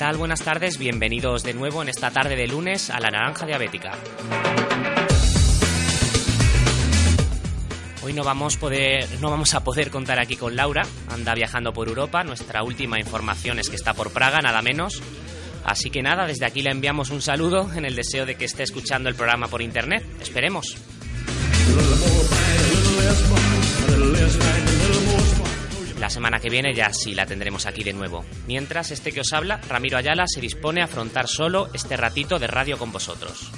Tal? Buenas tardes, bienvenidos de nuevo en esta tarde de lunes a la Naranja Diabética. Hoy no vamos, poder, no vamos a poder contar aquí con Laura, anda viajando por Europa, nuestra última información es que está por Praga, nada menos. Así que nada, desde aquí le enviamos un saludo en el deseo de que esté escuchando el programa por internet. Esperemos. La semana que viene ya sí la tendremos aquí de nuevo. Mientras, este que os habla, Ramiro Ayala, se dispone a afrontar solo este ratito de radio con vosotros.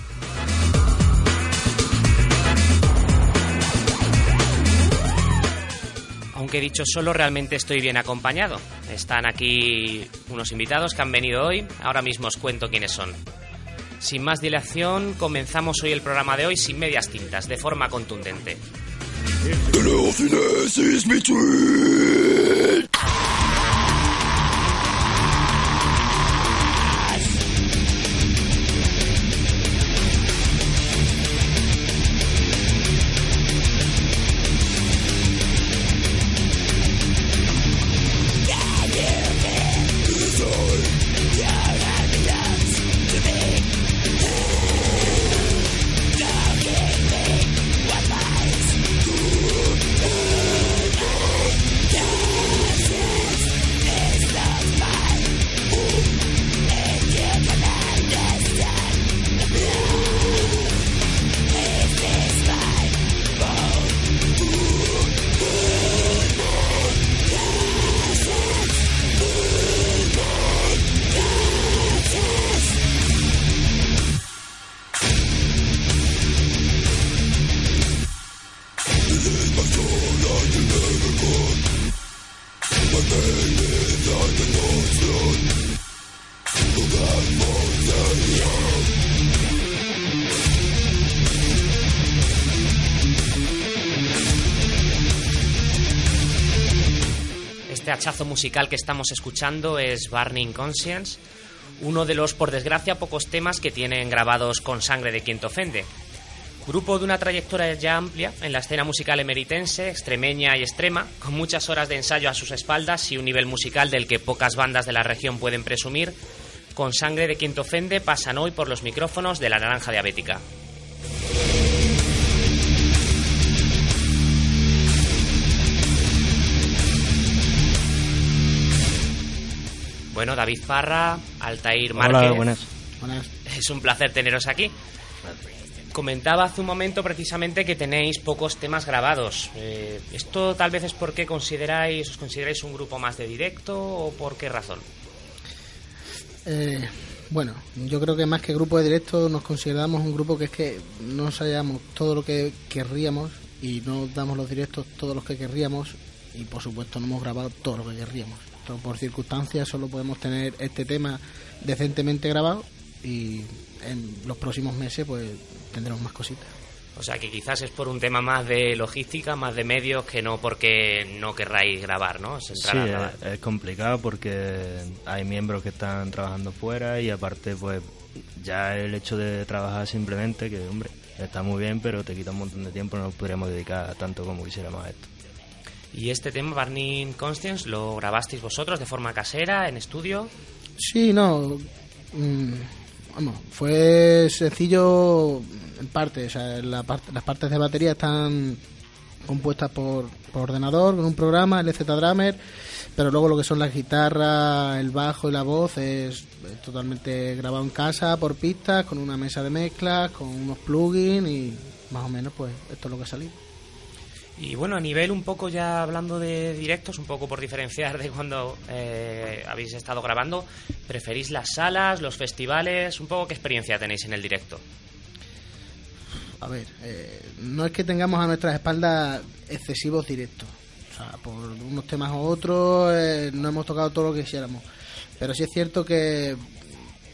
Aunque dicho solo, realmente estoy bien acompañado. Están aquí unos invitados que han venido hoy. Ahora mismo os cuento quiénes son. Sin más dilación, comenzamos hoy el programa de hoy sin medias tintas, de forma contundente. Este hachazo musical que estamos escuchando es Burning Conscience, uno de los, por desgracia, pocos temas que tienen grabados con sangre de quien te ofende. Grupo de una trayectoria ya amplia en la escena musical emeritense, extremeña y extrema, con muchas horas de ensayo a sus espaldas y un nivel musical del que pocas bandas de la región pueden presumir, con sangre de quien te ofende pasan hoy por los micrófonos de la Naranja Diabética. David Parra, Altair Márquez. Hola, buenas. Es un placer teneros aquí. Comentaba hace un momento precisamente que tenéis pocos temas grabados. Eh, ¿Esto tal vez es porque consideráis, os consideráis un grupo más de directo o por qué razón? Eh, bueno, yo creo que más que grupo de directo nos consideramos un grupo que es que no ensayamos todo lo que querríamos y no damos los directos todos los que querríamos y por supuesto no hemos grabado todo lo que querríamos. Por circunstancias solo podemos tener este tema decentemente grabado y en los próximos meses pues tendremos más cositas. O sea que quizás es por un tema más de logística, más de medios, que no porque no querráis grabar, ¿no? Sí, es complicado porque hay miembros que están trabajando fuera y aparte pues ya el hecho de trabajar simplemente, que hombre, está muy bien, pero te quita un montón de tiempo, no nos podríamos dedicar tanto como quisiéramos a esto. Y este tema, Burning Conscience, ¿lo grabasteis vosotros de forma casera, en estudio? Sí, no. mm, vamos, fue sencillo en parte. O sea, la las partes de batería están compuestas por, por ordenador, con un programa, el EZ Drummer. Pero luego lo que son las guitarras, el bajo y la voz es totalmente grabado en casa, por pistas, con una mesa de mezclas, con unos plugins y más o menos pues esto es lo que ha salido. Y bueno, a nivel un poco ya hablando de directos, un poco por diferenciar de cuando eh, habéis estado grabando, ¿preferís las salas, los festivales? Un poco qué experiencia tenéis en el directo. A ver, eh, no es que tengamos a nuestras espaldas excesivos directos. O sea, por unos temas u otros eh, no hemos tocado todo lo que quisiéramos. Pero sí es cierto que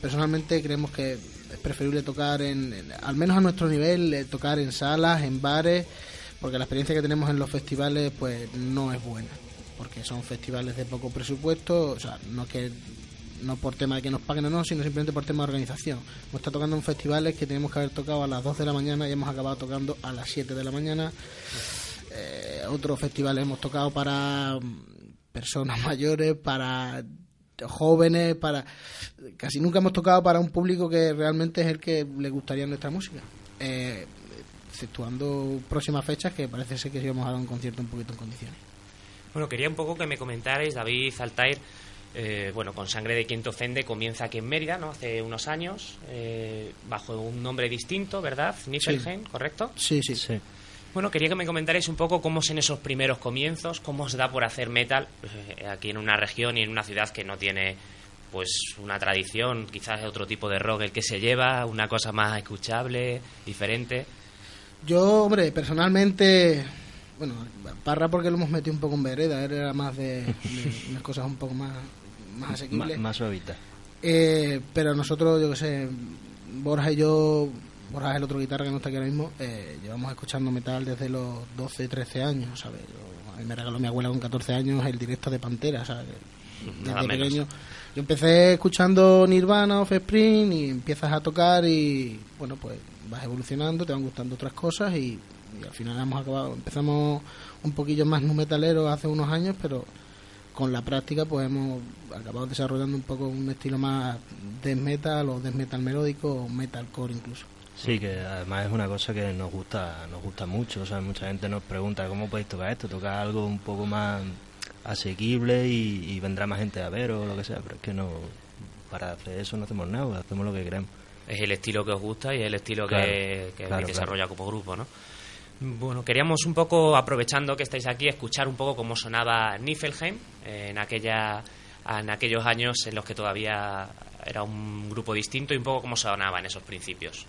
personalmente creemos que es preferible tocar en, al menos a nuestro nivel, eh, tocar en salas, en bares, porque la experiencia que tenemos en los festivales pues no es buena, porque son festivales de poco presupuesto, o sea, no que no por tema de que nos paguen o no, sino simplemente por tema de organización. Hemos estado tocando en festivales que tenemos que haber tocado a las 2 de la mañana y hemos acabado tocando a las 7 de la mañana. Eh, otros festivales hemos tocado para mm, personas mayores, para jóvenes, para casi nunca hemos tocado para un público que realmente es el que le gustaría nuestra música. Eh, exceptuando próximas fechas que parece ser que sí vamos a dar un concierto un poquito en condiciones. Bueno, quería un poco que me comentarais, David Altair, eh, bueno, con Sangre de Quien te ofende comienza aquí en Mérida, ¿no? Hace unos años, eh, bajo un nombre distinto, ¿verdad? Niflheim, ¿correcto? Sí, sí. Sí. Bueno, quería que me comentarais un poco cómo es en esos primeros comienzos, cómo os da por hacer metal eh, aquí en una región y en una ciudad que no tiene pues una tradición, quizás otro tipo de rock el que se lleva, una cosa más escuchable, diferente. Yo, hombre, personalmente, bueno, Parra porque lo hemos metido un poco en vereda, él era más de, de unas cosas un poco más, más asequibles. más suavita. Eh, pero nosotros, yo qué sé, Borja y yo, Borja es el otro guitarra que no está aquí ahora mismo, eh, llevamos escuchando metal desde los 12, 13 años, ¿sabes? Yo- a mí me regaló mi abuela con 14 años el directo de Pantera, ¿sabes? Nada Desde menos. pequeño. Yo empecé escuchando Nirvana, Offspring y empiezas a tocar y, bueno, pues vas evolucionando, te van gustando otras cosas y, al final hemos acabado, empezamos un poquillo más nu metalero hace unos años, pero con la práctica pues hemos acabado desarrollando un poco un estilo más death metal o death metal melódico o metalcore incluso. Sí, que además es una cosa que nos gusta, nos gusta mucho. O sea, mucha gente nos pregunta cómo podéis tocar esto, tocar algo un poco más asequible y, y vendrá más gente a ver o lo que sea, pero es que no, para hacer eso no hacemos nada, hacemos lo que queremos. Es el estilo que os gusta y es el estilo Claro, que, que claro, habéis desarrollado como grupo, ¿no? Bueno, queríamos un poco, aprovechando que estáis aquí, escuchar un poco cómo sonaba Niflheim en, aquella, en aquellos años en los que todavía era un grupo distinto y un poco cómo sonaba en esos principios.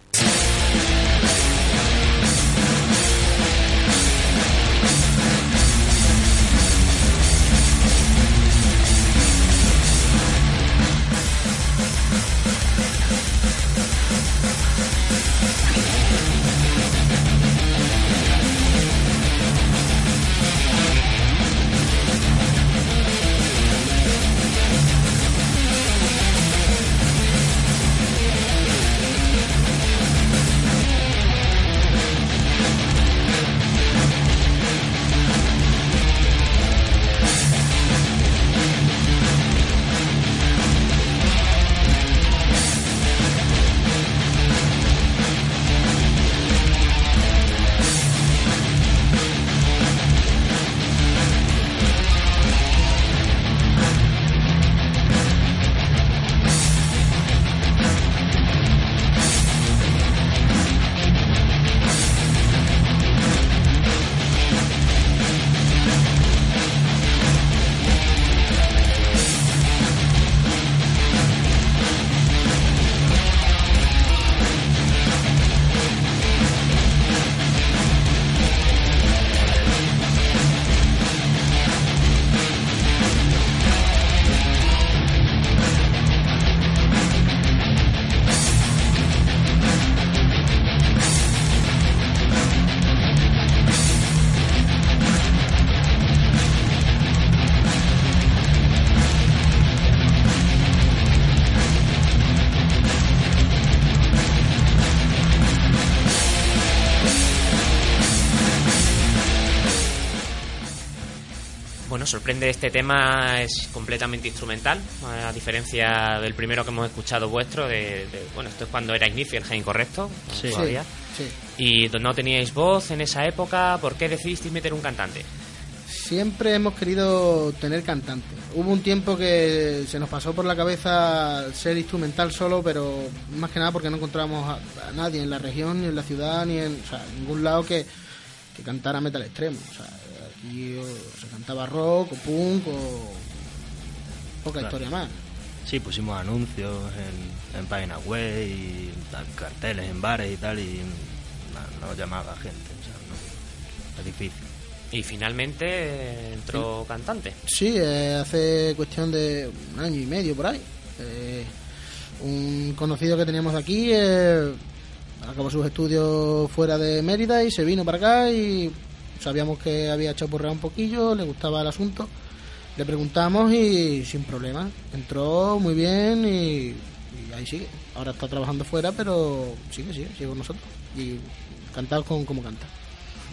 Sorprende este tema, es completamente instrumental, a diferencia del primero que hemos escuchado vuestro, de, de- bueno, esto es cuando erais Niflheim, ¿correcto? Sí. Todavía. Sí. Y no teníais voz en esa época, ¿por qué decidisteis meter un cantante? Siempre hemos querido tener cantante. Hubo un tiempo que se nos pasó por la cabeza ser instrumental solo, pero más que nada porque no encontrábamos a, a nadie en la región, ni en la ciudad, ni en, o sea, ningún lado que, que cantara metal extremo. O sea, aquí o se cantaba rock o punk o poca Claro. historia más. Sí, pusimos anuncios en, en páginas web y carteles en bares y tal, y no, no llamaba gente. O sea, no, es difícil. Y finalmente eh, entró cantante. Sí, eh, hace cuestión de un año y medio por ahí. Eh, un conocido que teníamos de aquí eh, acabó sus estudios fuera de Mérida y se vino para acá y sabíamos que había hecho porrear un poquillo, le gustaba el asunto. Le preguntamos y sin problema. Entró muy bien y, y ahí sigue. Ahora está trabajando fuera, pero sigue, sigue, sigue con nosotros. Y cantado con como canta.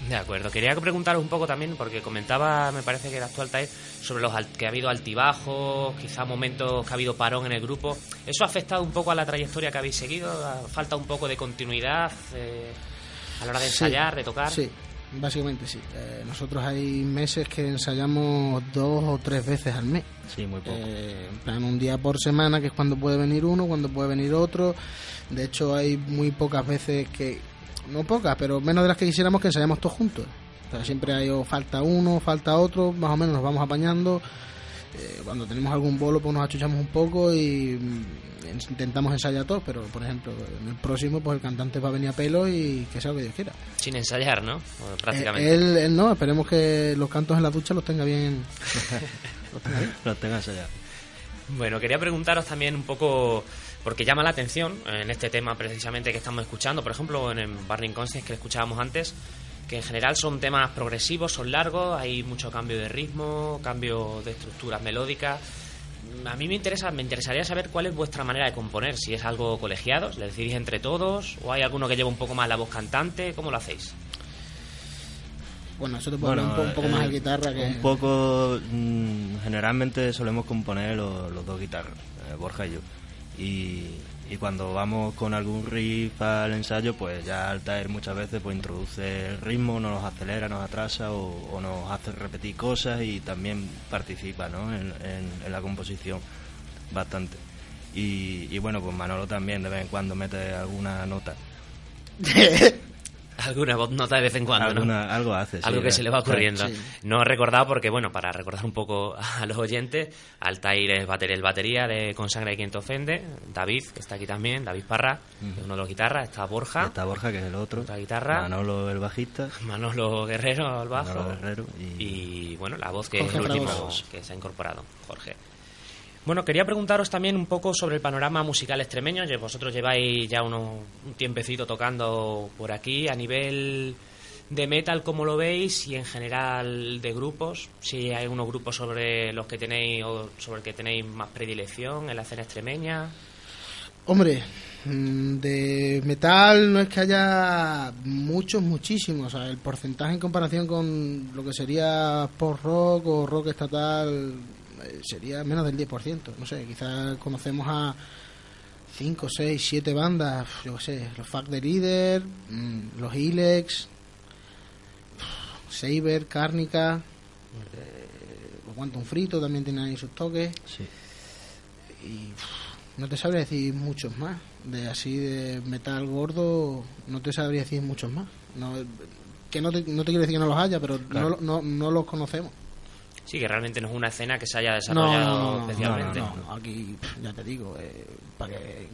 De acuerdo. Quería preguntaros un poco también, porque comentaba, me parece que era actual Tair, sobre los que ha habido altibajos, quizá momentos que ha habido parón en el grupo. ¿Eso ha afectado un poco a la trayectoria que habéis seguido? ¿Ha- ¿Falta un poco de continuidad eh, a la hora de Sí, ensayar, de tocar? Sí, básicamente sí. Eh, nosotros hay meses que ensayamos dos o tres veces al mes. Sí, muy poco. Eh, en plan, un día por semana, que es cuando puede venir uno, cuando puede venir otro. De hecho, hay muy pocas veces que, no pocas, pero menos de las que quisiéramos que ensayamos todos juntos. O sea, siempre hay o falta uno, falta otro, más o menos nos vamos apañando. Eh, cuando tenemos algún bolo, pues nos achuchamos un poco y mm, en- intentamos ensayar todos, pero por ejemplo, en el próximo, pues el cantante va a venir a pelo y que sea lo que Dios quiera. Sin ensayar, ¿no? Prácticamente. Eh, él, él no, esperemos que los cantos en la ducha los tenga bien. los tenga bien. Los tengas allá. Bueno, quería preguntaros también un poco, porque llama la atención en este tema precisamente que estamos escuchando, por ejemplo, en el Burning Conscience que escuchábamos antes, que en general son temas progresivos, son largos, hay mucho cambio de ritmo, cambio de estructuras melódicas. A mí me interesa, me interesaría saber cuál es vuestra manera de componer, si es algo colegiado, le decidís entre todos, o hay alguno que lleva un poco más la voz cantante, ¿cómo lo hacéis? Bueno, eso te puedo hablar un, po- un poco más eh, de guitarra que. Un poco, mm, generalmente solemos componer los, los dos guitarras, eh, Borja y yo. Y, y cuando vamos con algún riff al ensayo, pues ya Altair muchas veces pues introduce el ritmo, nos acelera, nos atrasa o, nos hace repetir cosas y también participa ¿no? en, la composición bastante. Y bueno, pues Manolo también de vez en cuando mete alguna nota. Alguna voz nota de vez en cuando, ¿no? Algo hace. sí, algo que se le va ocurriendo. Sí. No he recordado porque, bueno, para recordar un poco a los oyentes, Altair es bater- el batería de Con Sangre de Quien Te Ofende, David, que está aquí también, David Parra, que es uno de los guitarras, está Borja, Está Borja, que es el otro. Otra guitarra. Manolo, el bajista. Manolo Guerrero al bajo, Manolo Guerrero y- y, bueno, la voz que Jorge es el último que se ha incorporado, Jorge. Bueno, quería preguntaros también un poco sobre el panorama musical extremeño. Vosotros lleváis ya unos, un tiempecito tocando por aquí a nivel de metal, ¿cómo lo veis? Y en general de grupos, si hay unos grupos sobre los que tenéis o sobre el que tenéis más predilección en la escena extremeña. Hombre, mm, de metal no es que haya muchos, muchísimos. O sea, el porcentaje en comparación con lo que sería post-rock o rock estatal sería menos del 10%. No sé, quizás conocemos a 5, 6, 7 bandas, yo qué sé, los Fuck the Leader, mm, los Ilex, Saber, Cárnica, eh, Quantum Frito también tienen ahí sus toques Sí. y no te sabría decir muchos más de así de metal gordo no te sabría decir muchos más no, que no te, no te quiero decir que no los haya pero Claro. no, no, no los conocemos Sí, que realmente no es una escena que se haya desarrollado no, no, no, especialmente. no, no, aquí ya te digo eh, para que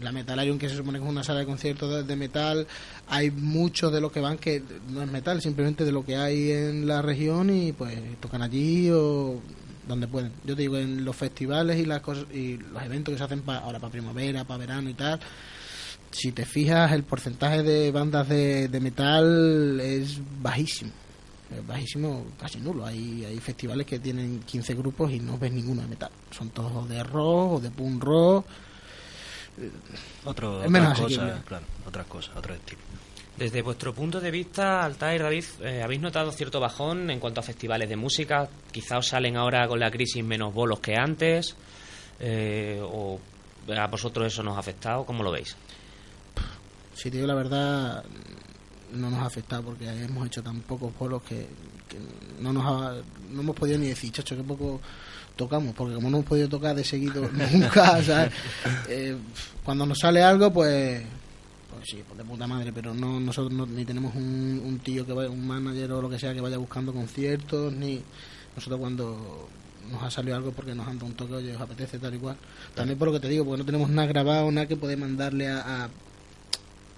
la Metalarium que se supone que es una sala de conciertos de, de metal hay muchos de los que van que no es metal simplemente de lo que hay en la región y pues tocan allí o donde pueden yo te digo en los festivales y las cosas y los eventos que se hacen pa- ahora para primavera para verano y tal si te fijas el porcentaje de bandas de, de metal es bajísimo es bajísimo, casi nulo. Hay, hay festivales que tienen 15 grupos y no ves ninguno de metal. Son todos de rock o de punk rock. Otro, Es menos otras cosas, claro, otras cosas, otro estilo. Desde vuestro punto de vista, Altair, David, eh, ¿habéis notado cierto bajón en cuanto a festivales de música? Quizá os salen ahora con la crisis menos bolos que antes, eh, o a vosotros eso nos ha afectado, ¿cómo lo veis? Si te digo la verdad, no nos ha afectado porque hemos hecho tan pocos polos que, no nos ha- no hemos podido ni decir, chacho, que poco tocamos, porque como no hemos podido tocar de seguido nunca, ¿sabes? Eh, cuando nos sale algo, pues, pues sí, pues de puta madre, pero no nosotros no- ni tenemos un, un tío que vaya, un manager o lo que sea que vaya buscando conciertos, ni nosotros cuando nos ha salido algo porque nos han dado un toque, oye, os apetece tal y cual. También por lo que te digo, porque no tenemos nada grabado, nada que poder mandarle a, a,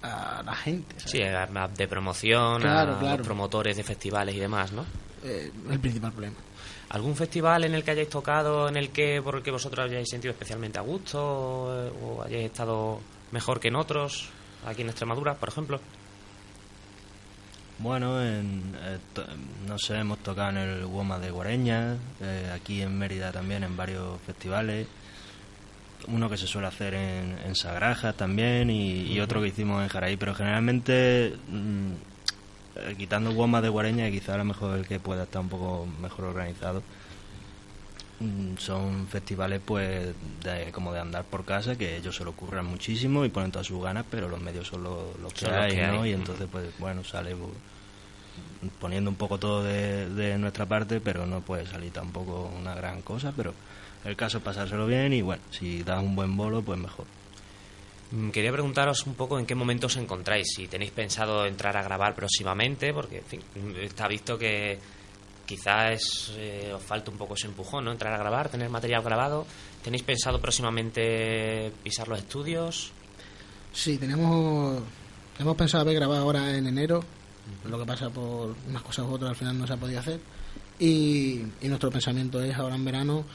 a la gente. ¿sabes? Sí, a- a- de promoción, Claro, a claro. los promotores de festivales y demás, ¿no? Eh, el principal problema. ¿Algún festival en el que hayáis tocado, en el que por el que vosotros hayáis sentido especialmente a gusto o, o hayáis estado mejor que en otros, aquí en Extremadura, por ejemplo? Bueno, en, eh, to- no sé, hemos tocado en el Woma de Guareña, eh, aquí en Mérida también en varios festivales. Uno que se suele hacer en, en Sagraja también y, y otro que hicimos en Jaraí, pero generalmente mm, eh, quitando Woma de Guareña, quizá a lo mejor el que pueda estar un poco mejor organizado. mm, Son festivales pues de, como de andar por casa que ellos se lo ocurran muchísimo y ponen todas sus ganas, pero los medios son los, los que Son los hay, que ¿no? hay. Y entonces pues bueno, sale pues, poniendo un poco todo de, de nuestra parte, pero no puede salir tampoco una gran cosa, pero el caso es pasárselo bien y bueno, si das un buen bolo, pues mejor. Mm, Quería preguntaros un poco en qué momento os encontráis, si tenéis pensado entrar a grabar próximamente, porque en fin, está visto que quizás eh, os falta un poco ese empujón, ¿no? Entrar a grabar, tener material grabado. ¿Tenéis pensado próximamente pisar los estudios? Sí, tenemos, hemos pensado haber grabado ahora en enero, lo que pasa por unas cosas u otras al final no se ha podido hacer. Y, y nuestro pensamiento es ahora en verano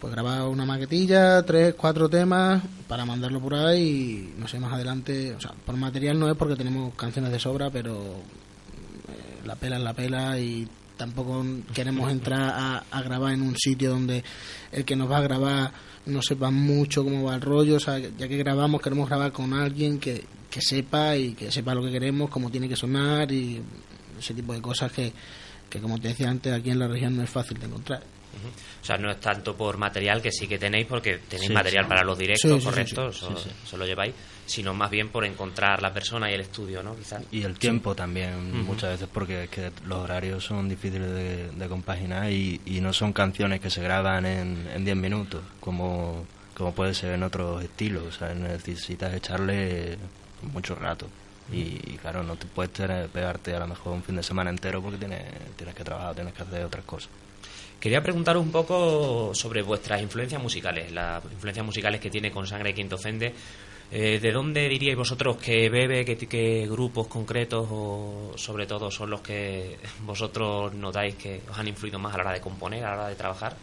pues grabar una maquetilla, tres, cuatro temas para mandarlo por ahí y no sé, más adelante, o sea, por material no es porque tenemos canciones de sobra, pero eh, la pela es la pela y tampoco queremos entrar a, grabar en un sitio donde el que nos va a grabar no sepa mucho cómo va el rollo, o sea, ya que grabamos queremos grabar con alguien que, que sepa y que sepa lo que queremos, cómo tiene que sonar y ese tipo de cosas que, que como te decía antes aquí en la región no es fácil de encontrar. O sea, no es tanto por material que sí que tenéis, porque tenéis Sí, material sí. para los directos, Sí, correcto, eso, lo lleváis, sino más bien por encontrar la persona y el estudio, ¿no? Quizás. Y el tiempo también, muchas veces, porque es que los horarios son difíciles de, de compaginar y, y no son canciones que se graban en en 10 minutos, como, como puede ser en otros estilos. O sea, necesitas echarle mucho rato. Y, y claro, no te puedes tener- pegarte a lo mejor un fin de semana entero porque tienes, tienes que trabajar, tienes que hacer otras cosas. Quería preguntaros un poco sobre vuestras influencias musicales, las influencias musicales que tiene con Sangre Quien te ofende. Eh, ¿De dónde diríais vosotros que bebe, qué, grupos concretos o sobre todo son los que vosotros notáis que os han influido más a la hora de componer, a la hora de trabajar?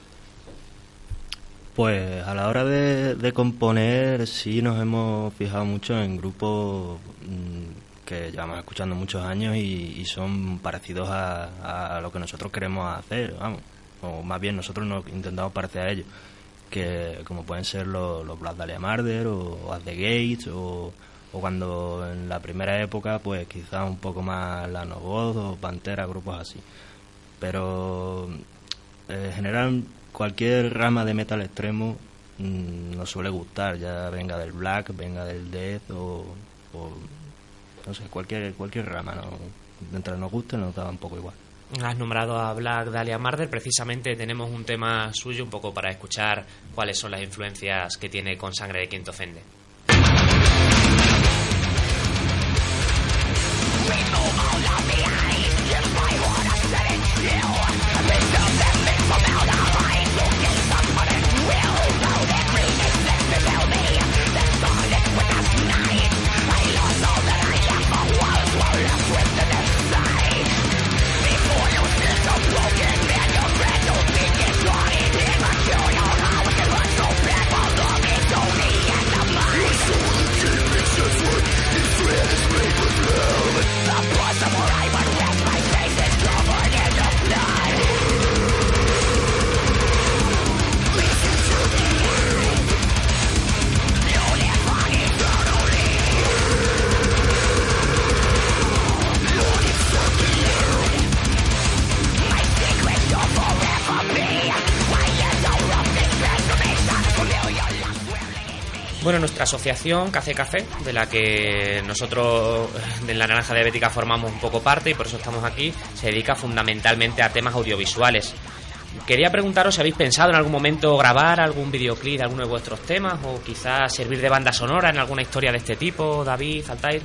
Pues a la hora de, componer sí nos hemos fijado mucho en grupos mm, que llevamos escuchando muchos años y, son parecidos a lo que nosotros queremos hacer, vamos, o más bien nosotros nos intentamos parecer a ellos, que como pueden ser los, Black Dahlia Murder o At the Gates o, cuando en la primera época pues quizás un poco más la Novoz o Pantera, grupos así. Pero eh, en general cualquier rama de metal extremo mm, nos suele gustar, ya venga del black, venga del death o, o, no sé, cualquier cualquier rama, ¿no? mientras nos guste nos da un poco igual. Has nombrado a Black Dahlia Murder, precisamente tenemos un tema suyo un poco para escuchar cuáles son las influencias que tiene con Sangre de Quien te ofende. Bueno, nuestra asociación Café Café, de la que nosotros de la Naranja Diabética formamos un poco parte y por eso estamos aquí, se dedica fundamentalmente a temas audiovisuales. Quería preguntaros si habéis pensado en algún momento grabar algún videoclip de alguno de vuestros temas o quizás servir de banda sonora en alguna historia de este tipo, David, Altair.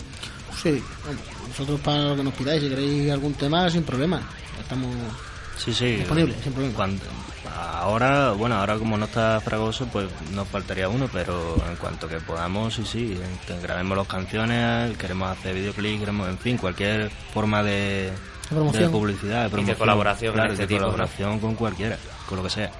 Sí, bueno, nosotros para lo que nos pidáis, si queréis algún tema, sin problema. Estamos Sí, sí. disponibles, sin problema. Cuando- ahora, bueno, ahora como no está Fragoso, pues nos faltaría uno, pero en cuanto que podamos, sí, sí, que grabemos las canciones, queremos hacer videoclip, queremos, en fin, cualquier forma de, de publicidad, de, promoción, colaboración en claro, este de tipo, ¿no? colaboración con cualquiera, con lo que sea.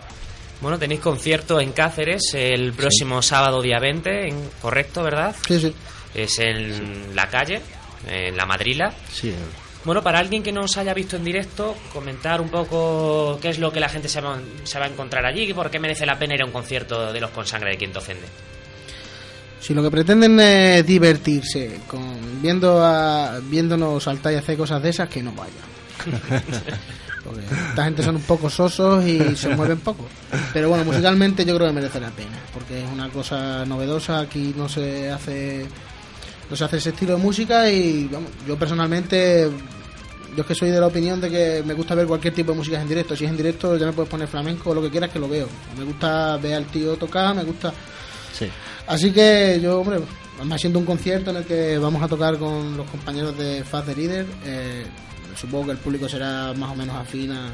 Bueno, tenéis concierto en Cáceres el próximo sábado día 20, en- ¿correcto, verdad? Sí, sí. Es en la calle, en la Madrila. Sí, Bueno, para alguien que no os haya visto en directo, comentar un poco qué es lo que la gente se va, se va a encontrar allí y por qué merece la pena ir a un concierto de los con sangre de quien te ofende. Si lo que pretenden es divertirse con viendo a viéndonos saltar y hacer cosas de esas, que no vayan. Porque esta gente son un poco sosos y se mueven poco. Pero bueno, musicalmente yo creo que merece la pena, porque es una cosa novedosa, aquí no se hace no se hace ese estilo de música y vamos, yo personalmente yo es que soy de la opinión de que me gusta ver cualquier tipo de música en directo. Si es en directo ya me puedes poner flamenco o lo que quieras que lo veo. Me gusta ver al tío tocar, me gusta sí. Así que yo, hombre, además siendo un concierto en el que vamos a tocar con los compañeros de Fast the Leader, eh, supongo que el público será más o menos afín a,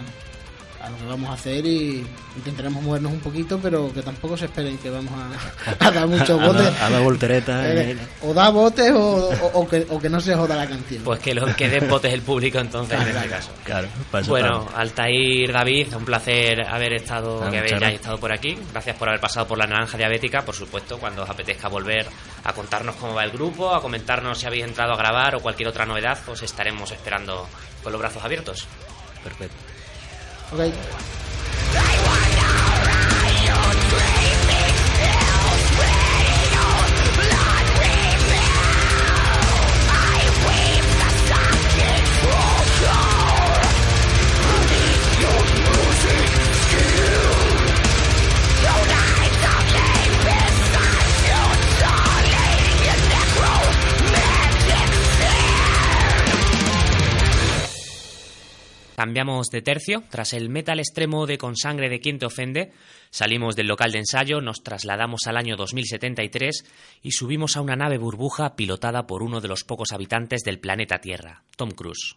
a lo que vamos a hacer y intentaremos movernos un poquito, pero que tampoco se esperen que vamos a, a dar muchos botes. a la voltereta. Eh, o da botes o, o- o que, o que no se joda la canción. Pues que lo que den botes el público entonces en este caso. Claro, para eso Bueno. Altair, David, un placer haber estado, Ah, que gracias. estado por aquí. Gracias por haber pasado por la naranja diabética. Por supuesto, cuando os apetezca volver a contarnos cómo va el grupo, a comentarnos si habéis entrado a grabar o cualquier otra novedad, os estaremos esperando con los brazos abiertos. Perfecto. Ok. Cambiamos de tercio. Tras el metal extremo de Con sangre de quien te ofende, salimos del local de ensayo, nos trasladamos al año 2073 y subimos a una nave burbuja pilotada por uno de los pocos habitantes del planeta Tierra, Tom Cruise.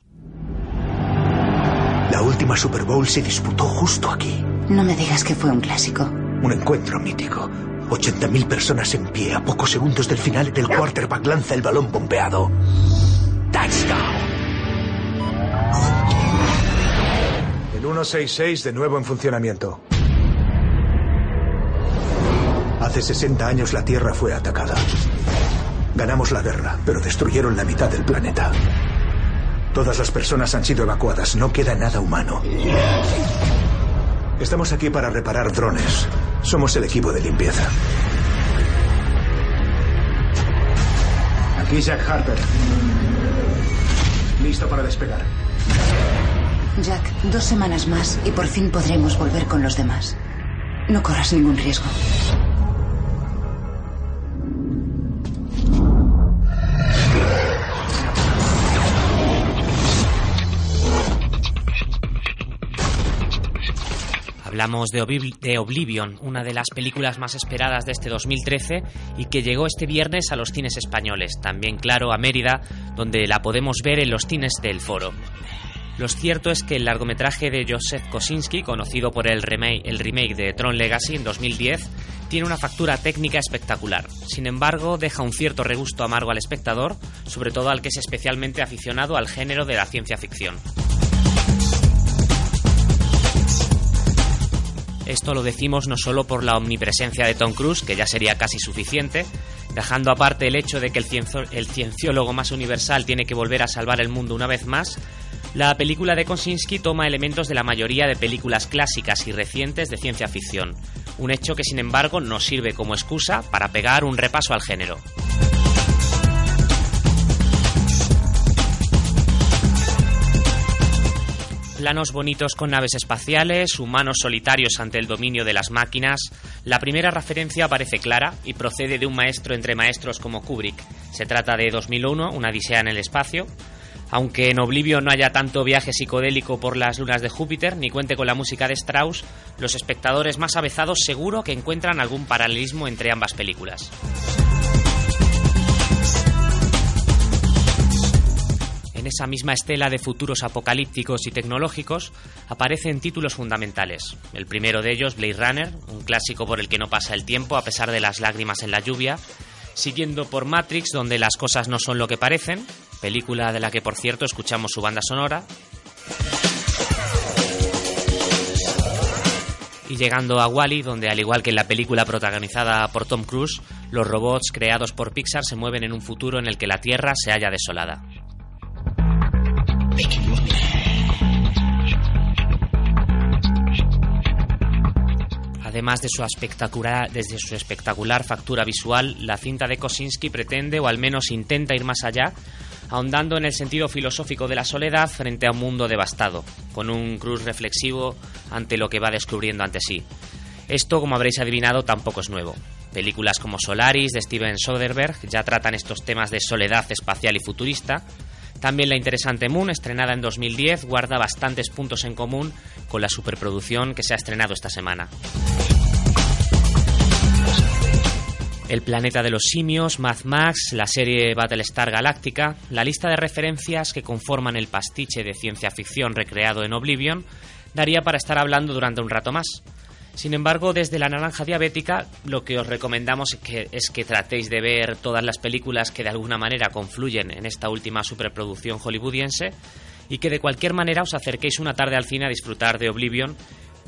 La última Super Bowl se disputó justo aquí. No me digas que fue un clásico. Un encuentro mítico. 80.000 personas en pie a pocos segundos del final. El quarterback lanza el balón bombeado. Touchdown. 166 de nuevo en funcionamiento. Hace 60 años la Tierra fue atacada. Ganamos la guerra, pero destruyeron la mitad del planeta. Todas las personas han sido evacuadas. No queda nada humano. Estamos aquí para reparar drones. Somos el equipo de limpieza. Aquí Jack Harper. Listo para despegar. Jack, dos semanas más y por fin podremos volver con los demás. No corras ningún riesgo. Hablamos de, Obli- de Oblivion, una de las películas más esperadas de este 2013 y que llegó este viernes a los cines españoles, también claro a Mérida, donde la podemos ver en los cines del foro. Lo cierto es que el largometraje de Joseph Kosinski, conocido por el remake, el remake de Tron Legacy en 2010, tiene una factura técnica espectacular. Sin embargo, deja un cierto regusto amargo al espectador, sobre todo al que es especialmente aficionado al género de la ciencia ficción. Esto lo decimos no solo por la omnipresencia de Tom Cruise, que ya sería casi suficiente, dejando aparte el hecho de que el, cienciólogo más universal tiene que volver a salvar el mundo una vez más, la película de Kosinski toma elementos de la mayoría de películas clásicas y recientes de ciencia ficción, un hecho que sin embargo nos sirve como excusa para pegar un repaso al género. Planos bonitos con naves espaciales, humanos solitarios ante el dominio de las máquinas. La primera referencia parece clara y procede de un maestro entre maestros como Kubrick. Se trata de 2001, una Odisea en el espacio. Aunque en Oblivion no haya tanto viaje psicodélico por las lunas de Júpiter, ni cuente con la música de Strauss, los espectadores más avezados seguro que encuentran algún paralelismo entre ambas películas. En esa misma estela de futuros apocalípticos y tecnológicos aparecen títulos fundamentales. El primero de ellos, Blade Runner, un clásico por el que no pasa el tiempo a pesar de las lágrimas en la lluvia, siguiendo por Matrix, donde las cosas no son lo que parecen, película de la que por cierto escuchamos su banda sonora. Y llegando a Wally, donde al igual que en la película protagonizada por Tom Cruise, los robots creados por Pixar se mueven en un futuro en el que la Tierra se halla desolada. Además de su, espectacular, desde su espectacular factura visual, la cinta de Kosinski pretende, o al menos intenta ir más allá, ahondando en el sentido filosófico de la soledad frente a un mundo devastado, con un cruz reflexivo ante lo que va descubriendo ante sí. Esto, como habréis adivinado, tampoco es nuevo. Películas como Solaris de Steven Soderbergh ya tratan estos temas de soledad espacial y futurista. También la interesante Moon, estrenada en 2010, guarda bastantes puntos en común con la superproducción que se ha estrenado esta semana. El planeta de los simios, Mad Max, la serie Battlestar Galactica, la lista de referencias que conforman el pastiche de ciencia ficción recreado en Oblivion, daría para estar hablando durante un rato más. Sin embargo, desde la naranja diabética, lo que os recomendamos es que, es que tratéis de ver todas las películas que de alguna manera confluyen en esta última superproducción hollywoodiense y que de cualquier manera os acerquéis una tarde al cine a disfrutar de Oblivion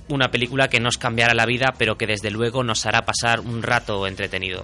una película que nos cambiará la vida, pero que desde luego nos hará pasar un rato entretenido.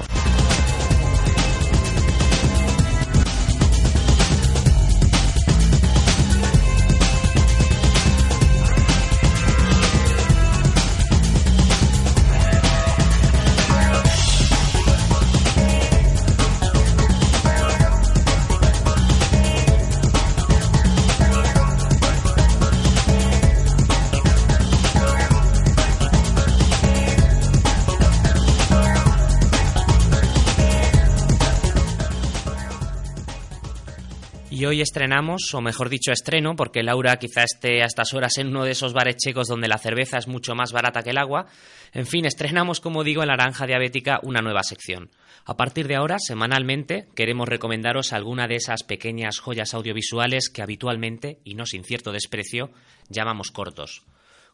Hoy estrenamos, o mejor dicho, estreno, porque Laura quizá esté a estas horas en uno de esos bares checos donde la cerveza es mucho más barata que el agua. En fin, estrenamos, como digo, en Naranja Diabética una nueva sección. A partir de ahora, semanalmente, queremos recomendaros alguna de esas pequeñas joyas audiovisuales que habitualmente, y no sin cierto desprecio, llamamos cortos.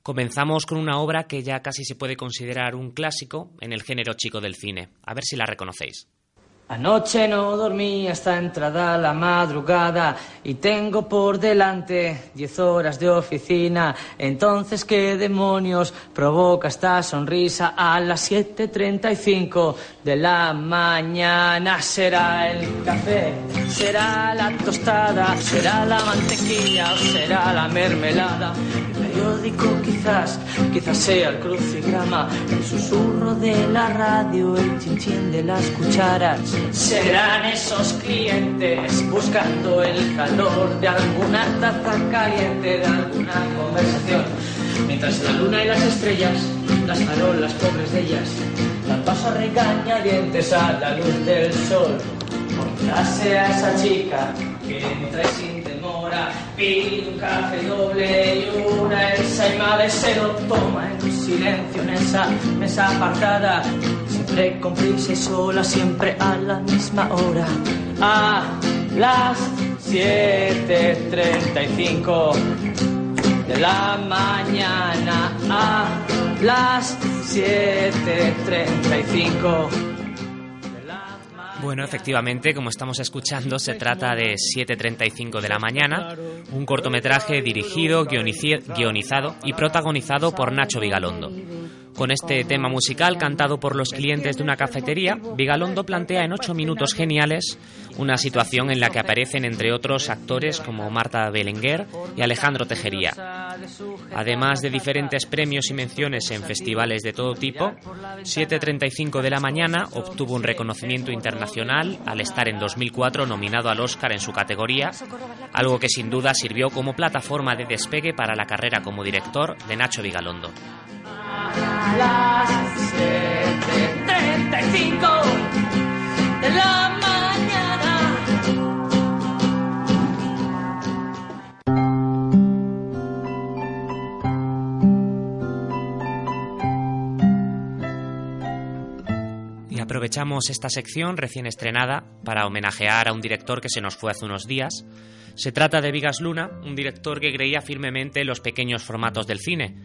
Comenzamos con una obra que ya casi se puede considerar un clásico en el género chico del cine. A ver si la reconocéis. Anoche no dormí hasta entrada la madrugada y tengo por delante diez horas de oficina. Entonces, ¿qué demonios provoca esta sonrisa a las 7.35 de la mañana? ¿Será el café? ¿Será la tostada? ¿Será la mantequilla o será la mermelada? Quizás, quizás sea el crucigrama, el susurro de la radio, el chinchín de las cucharas. Serán esos clientes buscando el calor de alguna taza caliente, de alguna conversación. Mientras la luna y las estrellas, las farolas pobres de ellas, dan paso a regañadientes a la luz del sol. Quizás a esa chica que entra sin pide un café doble y una ensaimada se lo toma en silencio en esa mesa apartada Siempre con sola, siempre a la misma hora. A las 7.35 de la mañana. A las 7.35. Bueno, efectivamente, como estamos escuchando, se trata de 7.35 de la mañana, un cortometraje dirigido, guionizado y protagonizado por Nacho Vigalondo. Con este tema musical cantado por los clientes de una cafetería, Vigalondo plantea en ocho minutos geniales una situación en la que aparecen entre otros actores como Marta Belenguer y Alejandro Tejería. Además de diferentes premios y menciones en festivales de todo tipo, 7.35 de la mañana obtuvo un reconocimiento internacional al estar en 2004 nominado al Oscar en su categoría, algo que sin duda sirvió como plataforma de despegue para la carrera como director de Nacho Vigalondo a las de la aprovechamos esta sección recién estrenada para homenajear a un director que se nos fue hace unos días. Se trata de Vigas Luna, un director que creía firmemente en los pequeños formatos del cine,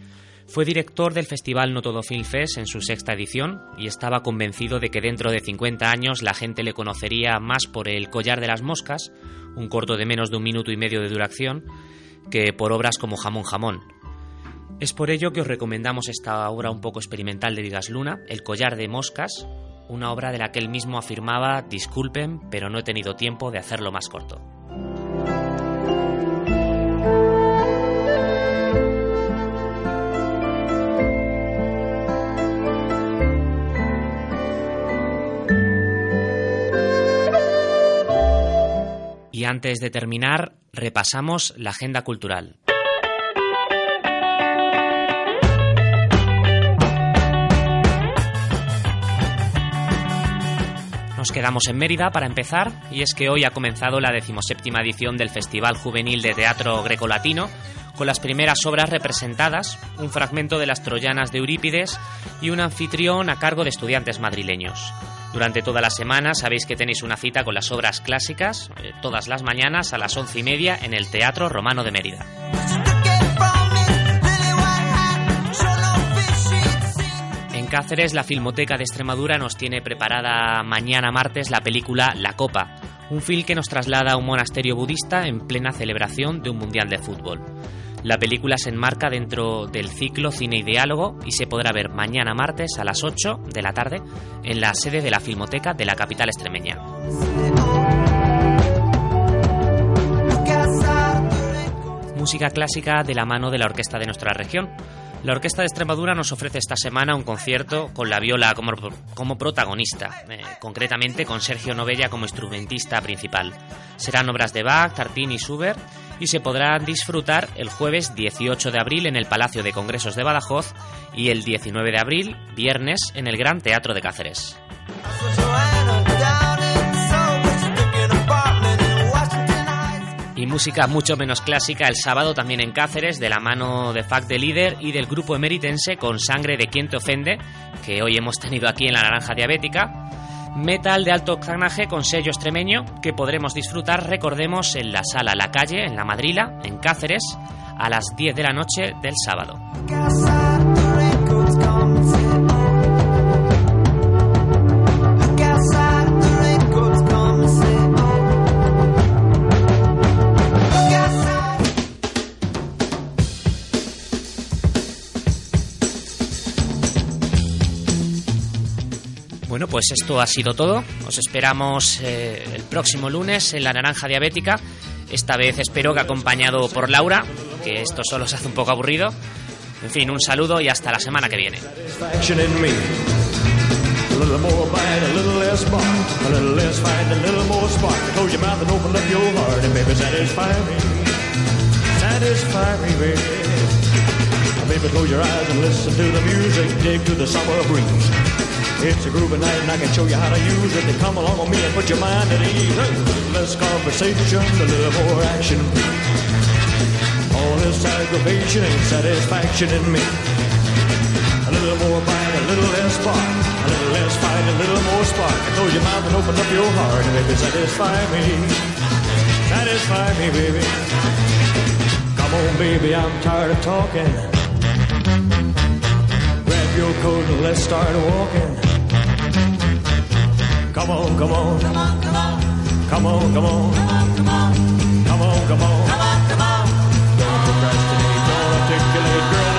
fue director del Festival No Todo Film Fest en su sexta edición y estaba convencido de que dentro de 50 años la gente le conocería más por El Collar de las Moscas, un corto de menos de un minuto y medio de duración, que por obras como Jamón Jamón. Es por ello que os recomendamos esta obra un poco experimental de Vigas Luna, El collar de moscas, una obra de la que él mismo afirmaba, disculpen, pero no he tenido tiempo de hacerlo más corto. Antes de terminar, repasamos la agenda cultural. Nos quedamos en Mérida para empezar, y es que hoy ha comenzado la decimoséptima edición del Festival Juvenil de Teatro Grecolatino, con las primeras obras representadas, un fragmento de las Troyanas de Eurípides y un anfitrión a cargo de estudiantes madrileños. Durante toda la semana sabéis que tenéis una cita con las obras clásicas, eh, todas las mañanas a las once y media en el Teatro Romano de Mérida. En Cáceres, la Filmoteca de Extremadura nos tiene preparada mañana martes la película La Copa, un film que nos traslada a un monasterio budista en plena celebración de un mundial de fútbol. La película se enmarca dentro del ciclo Cine y Diálogo y se podrá ver mañana martes a las 8 de la tarde en la sede de la Filmoteca de la capital extremeña. Música clásica de la mano de la orquesta de nuestra región. La Orquesta de Extremadura nos ofrece esta semana un concierto con la viola como, como protagonista, eh, concretamente con Sergio Novella como instrumentista principal. Serán obras de Bach, Tartini y Schubert y se podrán disfrutar el jueves 18 de abril en el Palacio de Congresos de Badajoz y el 19 de abril, viernes, en el Gran Teatro de Cáceres. Y música mucho menos clásica el sábado también en Cáceres, de la mano de Fact de Líder y del grupo emeritense con sangre de quien te ofende, que hoy hemos tenido aquí en la Naranja Diabética. Metal de alto octanaje con sello extremeño que podremos disfrutar, recordemos, en la sala La Calle, en la Madrila, en Cáceres, a las 10 de la noche del sábado. Pues esto ha sido todo. Os esperamos eh, el próximo lunes en la Naranja Diabética. Esta vez espero que acompañado por Laura, que esto solo se hace un poco aburrido. En fin, un saludo y hasta la semana que viene. It's a groovy night and I can show you how to use it. Then come along with me and put your mind at ease. Less conversation, a little more action. All this aggravation and satisfaction in me. A little more bite, a little less spark. A little less fight, a little more spark. Close your mouth and open up your heart and baby satisfy me. Satisfy me, baby. Come on, baby, I'm tired of talking steel coat, let's start walking. Come on, come on. Come on, come on. Come on, come on. Come on, come on. Come on, come on. Don't procrastinate, don't articulate, girl.